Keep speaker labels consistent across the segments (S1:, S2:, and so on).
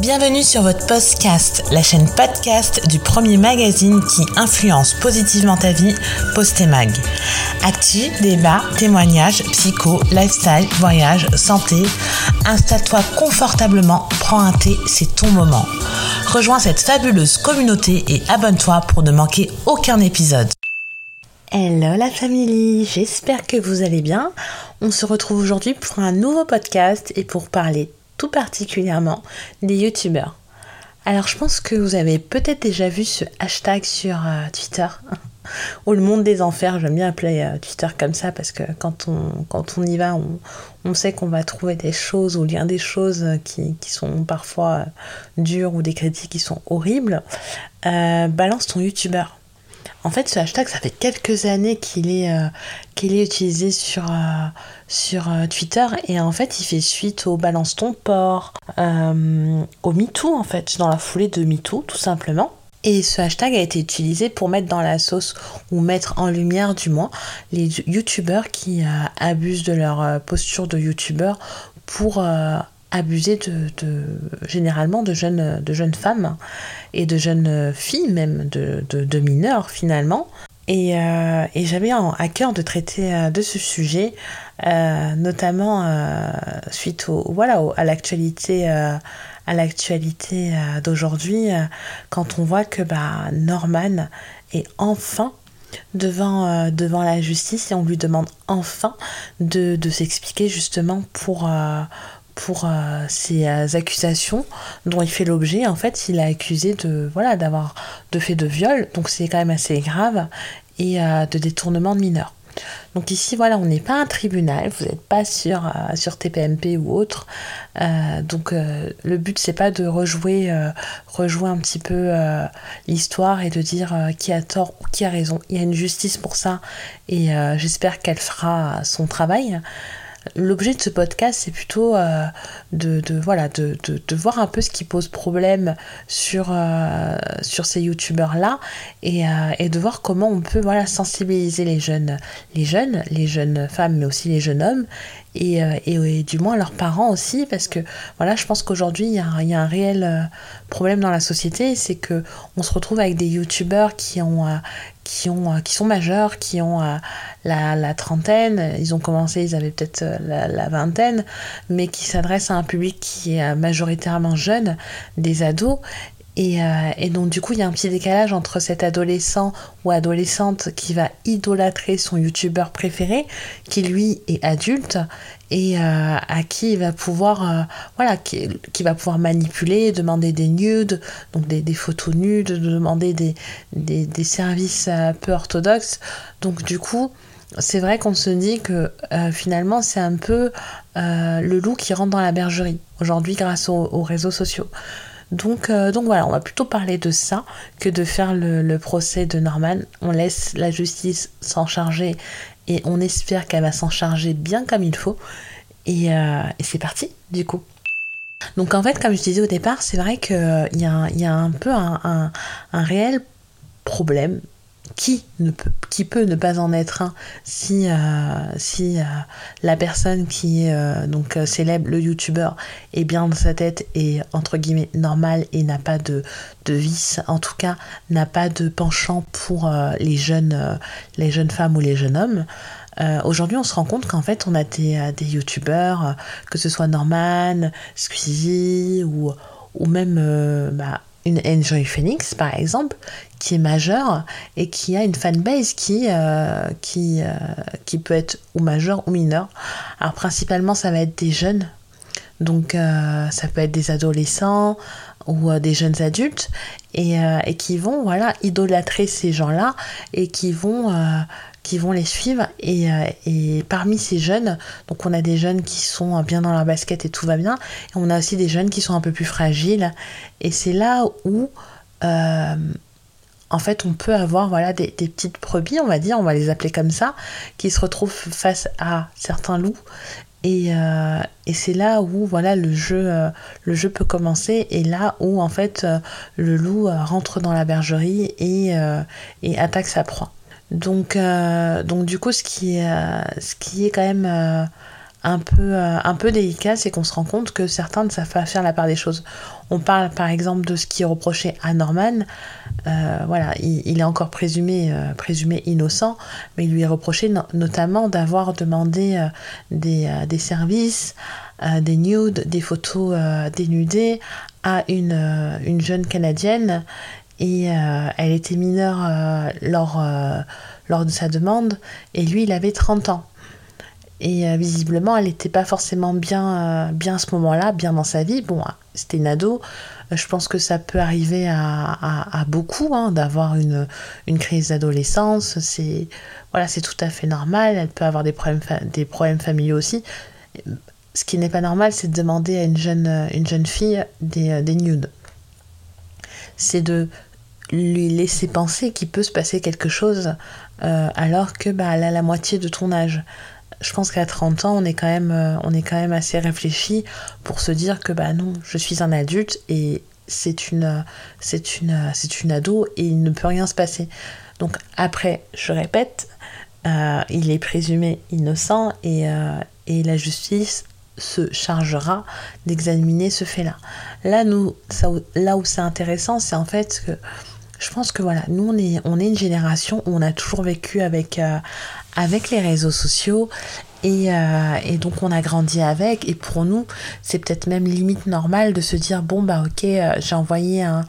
S1: Bienvenue sur votre podcast, la chaîne podcast du premier magazine qui influence positivement ta vie, Postemag. Actu, débat, témoignages, psycho, lifestyle, voyage, santé. Installe-toi confortablement, prends un thé, c'est ton moment. Rejoins cette fabuleuse communauté et abonne-toi pour ne manquer aucun épisode. Hello la famille, j'espère que vous allez bien. On se retrouve aujourd'hui pour un nouveau podcast et pour parler tout particulièrement des youtubeurs. Alors je pense que vous avez peut-être déjà vu ce hashtag sur euh, Twitter, ou le monde des enfers, j'aime bien appeler euh, Twitter comme ça parce que quand on, on y va, on, sait qu'on va trouver des choses ou lire des choses qui, sont parfois euh, dures ou des critiques qui sont horribles. balance ton youtubeur. En fait, ce hashtag, ça fait quelques années qu'il est, euh, utilisé sur, euh, euh, Twitter et en fait, il fait suite au Balance ton port, au MeToo en fait, dans la foulée de MeToo tout simplement. Et ce hashtag a été utilisé pour mettre dans la sauce ou mettre en lumière du moins les youtubeurs qui abusent de leur posture de youtubeur pour abuser de, généralement de jeunes, de jeunes femmes et de jeunes filles, même de, de mineurs finalement. Et, euh, j'avais à cœur de traiter euh, de ce sujet, euh, notamment suite au, voilà, à l'actualité à l'actualité d'aujourd'hui, quand on voit que bah, Norman est enfin devant, devant la justice et on lui demande enfin de, de s'expliquer justement pour, pour euh, ces euh, accusations dont il fait l'objet. En fait, il a accusé de voilà d'avoir de fait de viol, donc c'est quand même assez grave, et euh, de détournement de mineurs. Donc ici, voilà, on n'est pas un tribunal, vous n'êtes pas sur, sur TPMP ou autre. donc le but, c'est pas de rejouer, rejouer un petit peu l'histoire et de dire qui a tort ou qui a raison. Il y a une justice pour ça et j'espère qu'elle fera son travail. L'objet de ce podcast, c'est plutôt euh, de, voir un peu ce qui pose problème sur, euh, ces youtubeurs-là et, euh, et, de voir comment on peut sensibiliser les jeunes, les jeunes femmes, mais aussi les jeunes hommes et, et, du moins leurs parents aussi, parce que voilà, je pense qu'aujourd'hui, il y, a un réel problème dans la société, c'est que on se retrouve avec des youtubeurs qui ont, qui, ont, qui sont majeurs, qui ont la, trentaine, ils ont commencé, ils avaient peut-être euh, la, vingtaine, mais qui s'adressent à un public qui est euh, majoritairement jeune, des ados, euh, et, donc du coup, il y a un petit décalage entre cet adolescent ou adolescente qui va idolâtrer son youtubeur préféré, qui lui est adulte et à qui il va pouvoir, voilà, qui, va pouvoir manipuler, demander des nudes, donc des, photos nudes, demander des, des, services peu orthodoxes. Donc du coup, c'est vrai qu'on se dit que euh, finalement c'est un peu euh, le loup qui rentre dans la bergerie aujourd'hui grâce aux, réseaux sociaux. Donc, euh, donc voilà, on va plutôt parler de ça que de faire le, procès de Norman. On laisse la justice s'en charger et on espère qu'elle va s'en charger bien comme il faut. Et, c'est parti du coup. Donc en fait, comme je disais au départ, c'est vrai qu'il y, a un peu un réel problème qui, ne peut, qui peut ne pas en être un si, euh, si euh, la personne qui euh, donc célèbre, le youtubeur, est bien dans sa tête et entre guillemets normal et n'a pas de, de vice, en tout cas n'a pas de penchant pour les, jeunes, les jeunes femmes ou les jeunes hommes. Aujourd'hui, on se rend compte qu'en fait, on a des, des youtubeurs, que ce soit Norman, Squeezie ou, ou même bah, une Enjoy Phoenix, par exemple, qui est majeure et qui a une fanbase qui, euh, qui, euh, qui peut être ou majeure ou mineure. Alors principalement, ça va être des jeunes. Donc euh, ça peut être des adolescents ou des jeunes adultes et, et, qui vont voilà idolâtrer ces gens-là et qui vont qui vont les suivre. Et, euh, et, parmi ces jeunes, donc on a des jeunes qui sont bien dans leur basket et tout va bien, et on a aussi des jeunes qui sont un peu plus fragiles. Et c'est là où, euh, en fait, on peut avoir voilà des, petites brebis, on va dire, on va les appeler comme ça, qui se retrouvent face à certains loups. Et, euh, c'est là où voilà le jeu, le jeu peut commencer et là où en fait le loup rentre dans la bergerie et attaque sa proie. Donc, euh, donc du coup, ce qui est, euh, quand même euh, un, peu, délicat, c'est qu'on se rend compte que certains ne savent pas faire la part des choses. on parle par exemple de ce qui est reproché à Norman, voilà, il, est encore présumé, innocent, mais il lui est reproché notamment d'avoir demandé des, services, des nudes, des photos dénudées à une jeune Canadienne et elle était mineure lors, lors de sa demande et lui il avait 30 ans. Et euh, visiblement, elle n'était pas forcément bien, euh, bien à ce moment-là, bien dans sa vie. Bon, c'était une ado. Euh, je pense que ça peut arriver à, beaucoup hein, d'avoir une, une crise d'adolescence. C'est voilà, c'est tout à fait normal. Elle peut avoir des problèmes, des problèmes familiaux aussi. Ce qui n'est pas normal, c'est de demander à une jeune, une jeune fille des, des nudes. C'est de lui laisser penser qu'il peut se passer quelque chose alors que bah, a la moitié de ton âge je pense qu'à 30 ans, on est quand même, euh, on est quand même assez réfléchi pour se dire que bah non, je suis un adulte et c'est une, c'est une, c'est une ado et il ne peut rien se passer. Donc après, je répète, euh, il est présumé innocent et, euh, et la justice se chargera d'examiner ce fait-là. Là, où c'est intéressant, c'est en fait que je pense que voilà, nous on est, une génération où on a toujours vécu avec, avec les réseaux sociaux euh, et, donc on a grandi avec et pour nous c'est peut-être même limite normal de se dire bon bah ok euh, j'ai envoyé un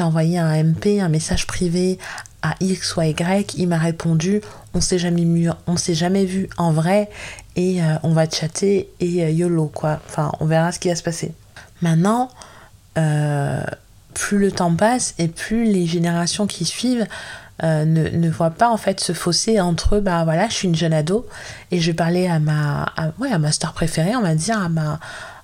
S1: envoyé un MP un message privé à X ou Y il m'a répondu on s'est jamais on s'est jamais vu en vrai et euh, on va chatter et yolo quoi. Enfin on verra ce qui va se passer. Maintenant plus le temps passe et plus les générations qui suivent euh, ne, ne voient pas en fait ce fossé entre bah voilà je suis une jeune ado et je parler à ma ouais, à ma star préférée on va dire à ma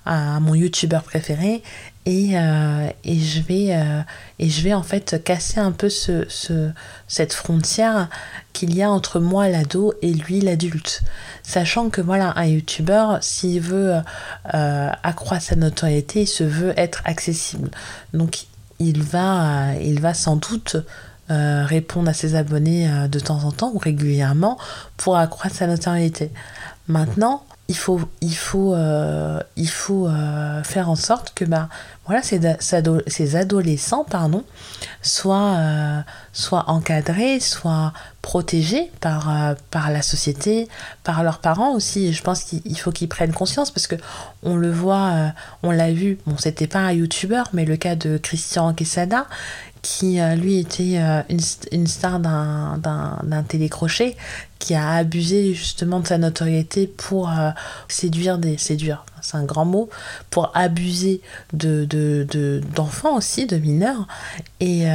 S1: à mon youtubeur préféré et, euh, et je vais euh, et je vais en fait casser un peu ce, ce cette frontière qu'il y a entre moi l'ado et lui l'adulte sachant que voilà un youtubeur s'il veut accroître sa notoriété il se veut être accessible donc il va il va sans doute euh, répondre à ses abonnés euh, de temps en temps ou régulièrement pour accroître sa notoriété. Maintenant, il faut, il faut, euh, il faut faire en sorte que bah, voilà, ces, ces adolescents pardon, soient, soient encadrés, soient protégés par, par la société, par leurs parents aussi. Je pense qu'il faut qu'ils prennent conscience parce que on le voit, on l'a vu, bon, c'était pas un youtubeur, mais le cas de Christian Quesada qui euh, lui était euh, une, star d'un télécrochet, qui a abusé justement de sa notoriété pour euh, séduire des séduire c'est un grand mot pour abuser de d'enfants de, aussi de mineurs. Et,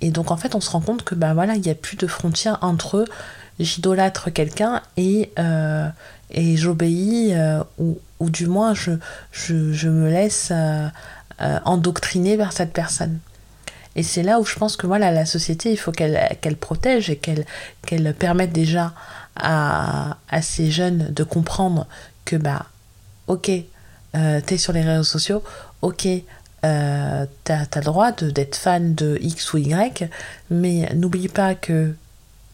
S1: et, donc en fait on se rend compte que bah voilà il n'y a plus de frontières entre j'idolâtre quelqu'un et et j'obéis ou, ou, du moins je, je, je me laisse endoctriner vers cette personne et c'est là où je pense que voilà, la société, il faut qu'elle protège et qu'elle permette déjà à, ces jeunes de comprendre que, bah, ok, euh, t'es sur les réseaux sociaux, ok, euh, t'as as le droit d'être fan de X ou Y, mais n'oublie pas que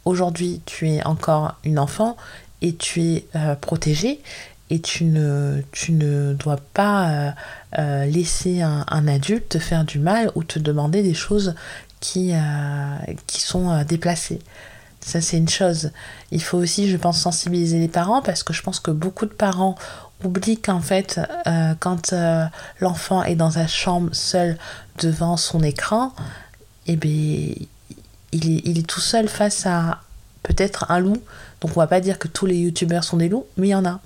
S1: aujourd'hui tu es encore une enfant et tu es euh, protégée et tu ne, ne dois pas euh, euh, laisser un, adulte te faire du mal ou te demander des choses qui, euh, sont déplacées. Ça, c'est une chose. Il faut aussi, je pense, sensibiliser les parents parce que je pense que beaucoup de parents oublient qu'en fait, quand l'enfant est dans sa chambre seul devant son écran, eh bien, il est, tout seul face à peut-être un loup. Donc on va pas dire que tous les youtubeurs sont des loups, mais il y en a.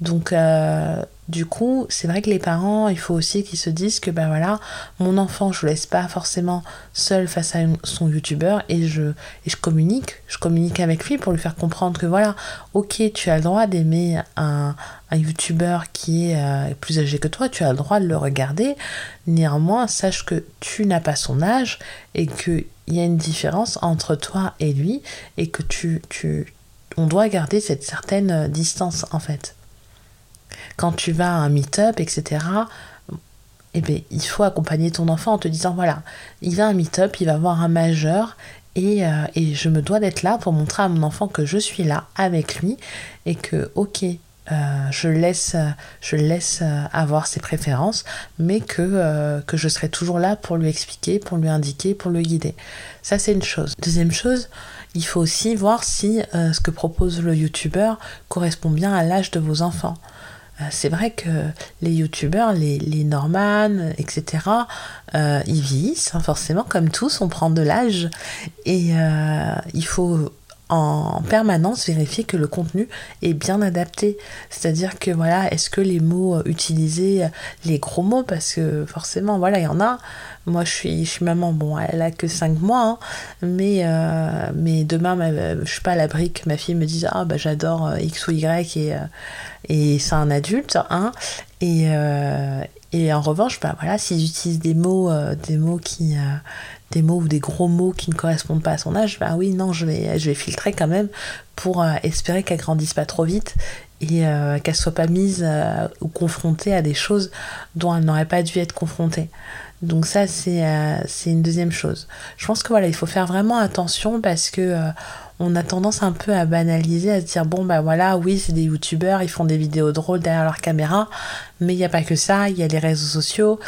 S1: Donc, euh, du coup, c'est vrai que les parents, il faut aussi qu'ils se disent que ben voilà, mon enfant, je le laisse pas forcément seul face à son youtubeur et je, communique, je communique avec lui pour lui faire comprendre que voilà, ok, tu as le droit d'aimer un, un youtubeur qui est euh, plus âgé que toi, tu as le droit de le regarder. Néanmoins, sache que tu n'as pas son âge et qu'il y a une différence entre toi et lui et que tu, tu, on doit garder cette certaine distance en fait quand tu vas à un meet-up, etc., eh bien, il faut accompagner ton enfant en te disant voilà, il va à un meet-up, il va voir un majeur, et, euh, et je me dois d'être là pour montrer à mon enfant que je suis là avec lui et que, ok, je laisse, je laisse avoir ses préférences, mais que, que je serai toujours là pour lui expliquer, pour lui indiquer, pour le guider. Ça, c'est une chose. Deuxième chose, il faut aussi voir si ce que propose le youtubeur correspond bien à l'âge de vos enfants. Euh, c'est vrai que les youtubeurs, les, les etc., euh, ils vieillissent, hein, forcément, comme tous, on prend de l'âge. Et euh, il faut en permanence vérifier que le contenu est bien adapté. C'est-à-dire que voilà, est-ce que les mots utilisés, les gros mots, parce que forcément, voilà, il y en a. Moi, je suis, je suis maman, bon, elle a que 5 mois, hein, mais, mais demain, je suis pas à l'abri que ma fille me dise Ah, bah j'adore X ou Y et et c'est un adulte, hein, et, euh, et en revanche, bah voilà, s'ils utilisent des mots, euh, des mots qui, euh, des mots ou des gros mots qui ne correspondent pas à son âge, bah oui, non, je vais, je vais filtrer quand même pour espérer qu'elle grandisse pas trop vite et qu'elle soit pas mise ou confrontée à des choses dont elle n'aurait pas dû être confrontée. Donc ça, c'est c'est une deuxième chose. Je pense que voilà, il faut faire vraiment attention parce que on a tendance un peu à banaliser, à se dire bon bah voilà, oui c'est des youtubeurs, ils font des vidéos drôles derrière leur caméra, mais il n'y a pas que ça, il y a les réseaux sociaux,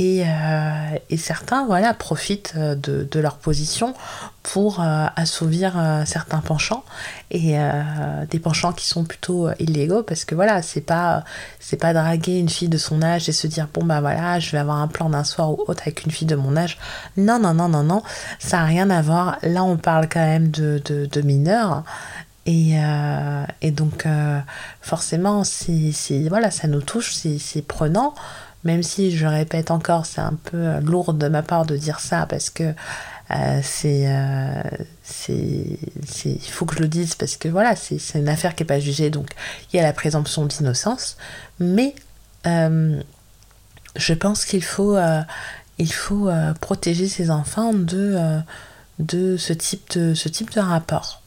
S1: euh, et, certains voilà, profitent euh, de, leur position pour euh, assouvir certains penchants. Et des penchants qui sont plutôt illégaux parce que voilà c'est pas c'est pas draguer une fille de son âge et se dire bon bah voilà je vais avoir un plan d'un soir ou autre avec une fille de mon âge. Non non non non non. Ça n'a rien à voir. Là on parle quand même de, de, mineurs. Et, donc, forcément, voilà, ça nous touche, c'est prenant même si je répète encore, c'est un peu euh, lourd de ma part de dire ça parce que euh, euh, c'est, il faut que je le dise parce que voilà, c'est, une affaire qui n'est pas jugée, donc il y a la présomption d'innocence. Mais je pense qu'il faut, il faut protéger ses enfants de, de, ce type de ce type de rapport.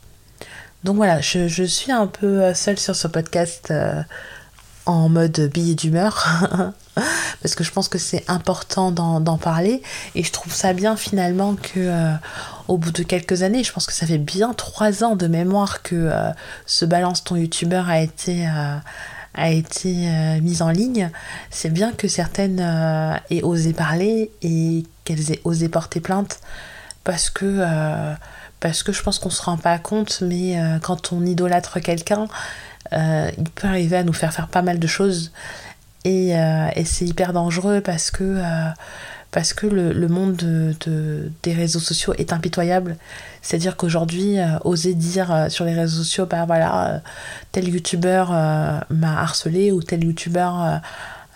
S1: Donc voilà, je, je suis un peu seule sur ce podcast en mode billet d'humeur parce que je pense que c'est important d'en parler. Et je trouve ça bien finalement que euh, au bout de quelques années, je pense que ça fait bien trois ans de mémoire que euh, ce balance ton youtubeur a été euh, a été mise en ligne, c'est bien que certaines aient osé parler et qu'elles aient osé porter plainte parce que parce que je pense qu'on se rend pas compte mais quand on idolâtre quelqu'un euh, il peut arriver à nous faire faire pas mal de choses. Et, euh, c'est hyper dangereux parce que, euh, parce que le, monde de, des réseaux sociaux est impitoyable. C'est-à-dire qu'aujourd'hui, oser dire sur les réseaux sociaux, bah voilà, tel youtubeur m'a harcelé ou tel youtubeur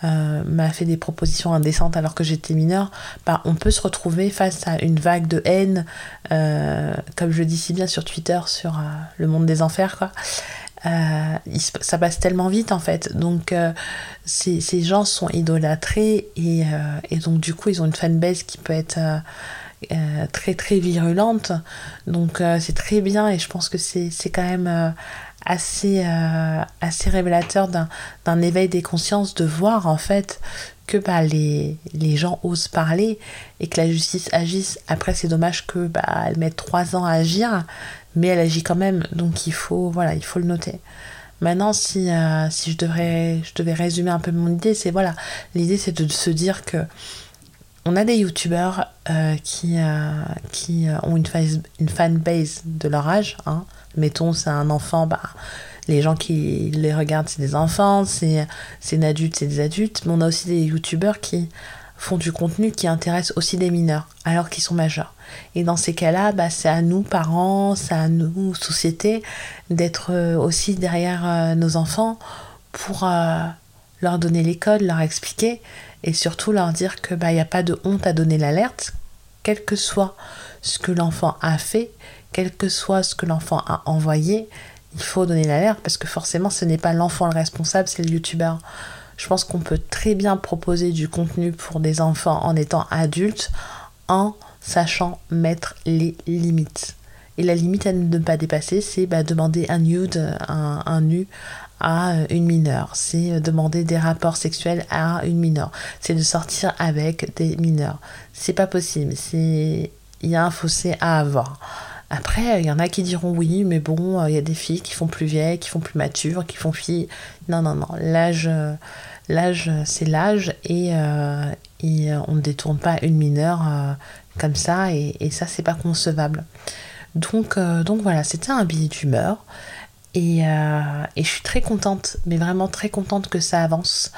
S1: m'a fait des propositions indécentes alors que j'étais mineure, bah, on peut se retrouver face à une vague de haine, comme je le dis si bien sur Twitter, sur le monde des enfers, quoi. Euh, ça passe tellement vite en fait. Donc euh, ces, gens sont idolâtrés et, euh, et, donc du coup ils ont une fanbase qui peut être très très virulente. Donc c'est très bien et je pense que c'est quand même assez, assez révélateur d'un éveil des consciences de voir en fait que bah, les, les, gens osent parler et que la justice agisse. Après, c'est dommage que bah, mette trois ans à agir, mais elle agit quand même, donc il faut, voilà, il faut le noter. Maintenant, si, euh, si je, devrais, devais résumer un peu mon idée, c'est voilà, l'idée c'est de se dire que on a des youtubeurs euh, qui, euh, qui ont une, face, une fanbase de leur âge. Hein. Mettons, c'est un enfant, bah, les gens qui les regardent, c'est des enfants, c'est un adulte, c'est des adultes. Mais on a aussi des youtubeurs qui font du contenu qui intéresse aussi des mineurs, alors qu'ils sont majeurs. Et dans ces cas-là, bah, c'est à nous, parents, c'est à nous, société, d'être euh, aussi derrière euh, nos enfants pour euh, leur donner les codes, leur expliquer et surtout leur dire que bah, n'y a pas de honte à donner l'alerte, quel que soit ce que l'enfant a fait, quel que soit ce que l'enfant a envoyé, il faut donner l'alerte parce que forcément ce n'est pas l'enfant le responsable, c'est le youtubeur. Je pense qu'on peut très bien proposer du contenu pour des enfants en étant adultes en sachant mettre les limites. Et la limite à ne pas dépasser, c'est bah, demander un nude, un, nu à une mineure. C'est demander des rapports sexuels à une mineure. C'est de sortir avec des mineurs. C'est pas possible. Il y a un fossé à avoir. Après, il y en a qui diront oui, mais bon, il y a des filles qui font plus vieilles, qui font plus matures, qui font filles. Non, non, non. L'âge, l'âge, c'est l'âge et, et on ne détourne pas une mineure comme ça et, et ça, c'est pas concevable. Donc, donc voilà, c'était un billet d'humeur. Et, et, je suis très contente, mais vraiment très contente que ça avance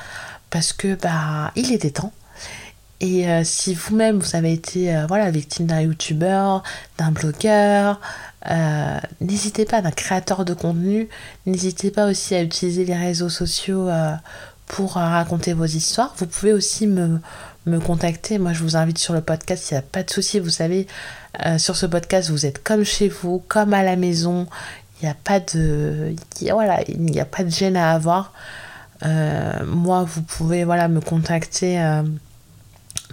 S1: parce que bah il était temps. Et euh, si vous-même vous avez été euh, voilà victime d'un youtubeur, d'un blogueur, euh, n'hésitez pas d'un créateur de contenu, n'hésitez pas aussi à utiliser les réseaux sociaux pour raconter vos histoires. Vous pouvez aussi me, me contacter. Moi, je vous invite sur le podcast. Il n'y a pas de souci. Vous savez, sur ce podcast, vous êtes comme chez vous, comme à la maison. Il n'y a pas de, voilà, il n'y a pas de gêne à avoir. Moi, vous pouvez voilà, me contacter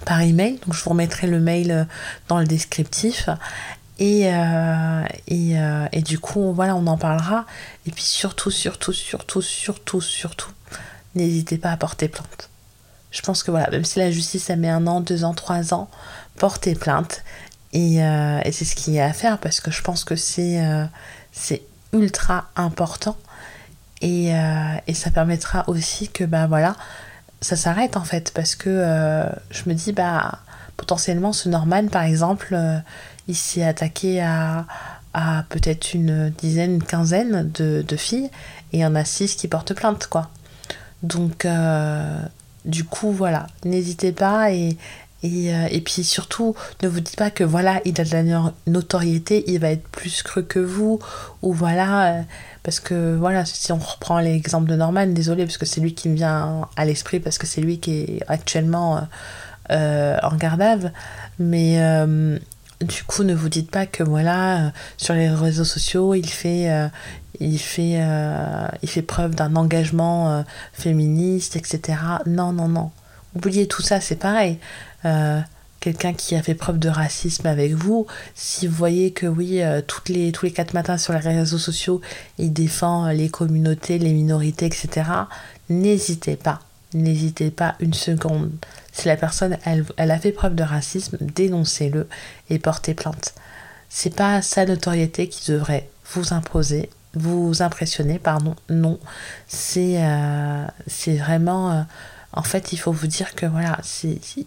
S1: par email. Donc, je vous remettrai le mail euh, dans le descriptif. Et, et, et, du coup, voilà, on en parlera. Et puis surtout, surtout, surtout, surtout, surtout, n'hésitez pas à porter plainte. Je pense que voilà, même si la justice, ça met un an, deux ans, trois ans, portez plainte. Et, et c'est ce qu'il y a à faire parce que je pense que c'est c'est ultra important euh, et, ça permettra aussi que, bah voilà, ça s'arrête en fait. Parce que euh, je me dis, bah, potentiellement, ce Norman, par exemple, euh, il s'est attaqué à, à peut-être une dizaine, une quinzaine de, de, filles. Et il y en a six qui portent plainte, quoi. Donc, du coup, voilà, n'hésitez pas et, et, et, puis surtout, ne vous dites pas que voilà, il a de la notoriété, il va être plus cru que vous, ou voilà, parce que voilà, si on reprend l'exemple de Norman, désolé, parce que c'est lui qui me vient à l'esprit, parce que c'est lui qui est actuellement euh, euh, en garde Mais euh, du coup, ne vous dites pas que voilà, sur les réseaux sociaux, il fait, il fait, il fait preuve d'un engagement féministe, etc. Non, non, non. Oubliez tout ça, c'est pareil quelqu'un qui a fait preuve de racisme avec vous, si vous voyez que oui, euh, toutes les, tous les quatre matins sur les réseaux sociaux, il défend les communautés, les minorités, etc., n'hésitez pas, n'hésitez pas une seconde. Si la personne, elle, elle a fait preuve de racisme, dénoncez-le et portez plainte. C'est pas sa notoriété qui devrait vous imposer, vous impressionner, pardon, non. C'est euh, vraiment... Euh, en fait, il faut vous dire que voilà,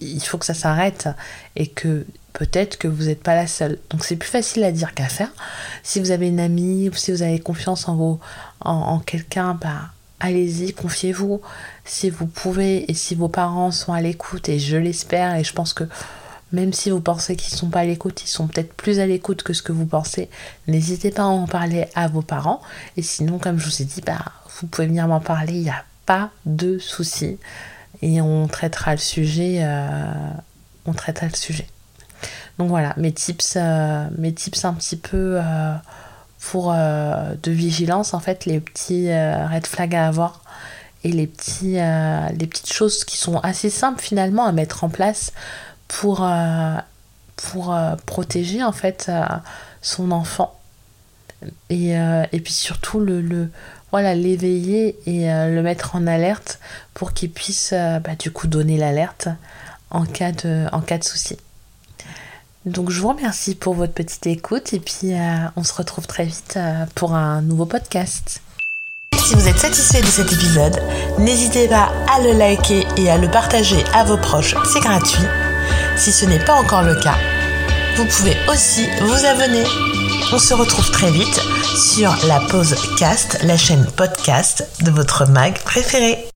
S1: il faut que ça s'arrête et que peut-être que vous n'êtes pas la seule. Donc c'est plus facile à dire qu'à faire. Si vous avez une amie ou si vous avez confiance en, vos, en, quelqu'un, bah, allez-y, confiez-vous. Si vous pouvez et si vos parents sont à l'écoute, et je l'espère, et je pense que même si vous pensez qu'ils ne sont pas à l'écoute, ils sont peut-être plus à l'écoute que ce que vous pensez, n'hésitez pas à en parler à vos parents. Et sinon, comme je vous ai dit, bah, vous pouvez venir m'en parler, pas de souci et on traitera le sujet. Euh, on traitera le sujet. Donc voilà, mes tips, euh, mes tips un petit peu euh, pour de vigilance, en fait, les petits red flags à avoir et les, petits, les petites choses qui sont assez simples finalement à mettre en place pour, pour protéger en fait son enfant. Et, et puis surtout le, le voilà, l'éveiller et euh, le mettre en alerte pour qu'il puisse euh, bah, du coup donner l'alerte en cas de, en souci. Donc je vous remercie pour votre petite écoute et puis euh, on se retrouve très vite pour un nouveau podcast. Si vous êtes satisfait de cet épisode, n'hésitez pas à le liker et à le partager à vos proches, c'est gratuit. Si ce n'est pas encore le cas, vous pouvez aussi vous abonner. On se retrouve très vite sur la pause cast, la chaîne podcast de votre mag préféré.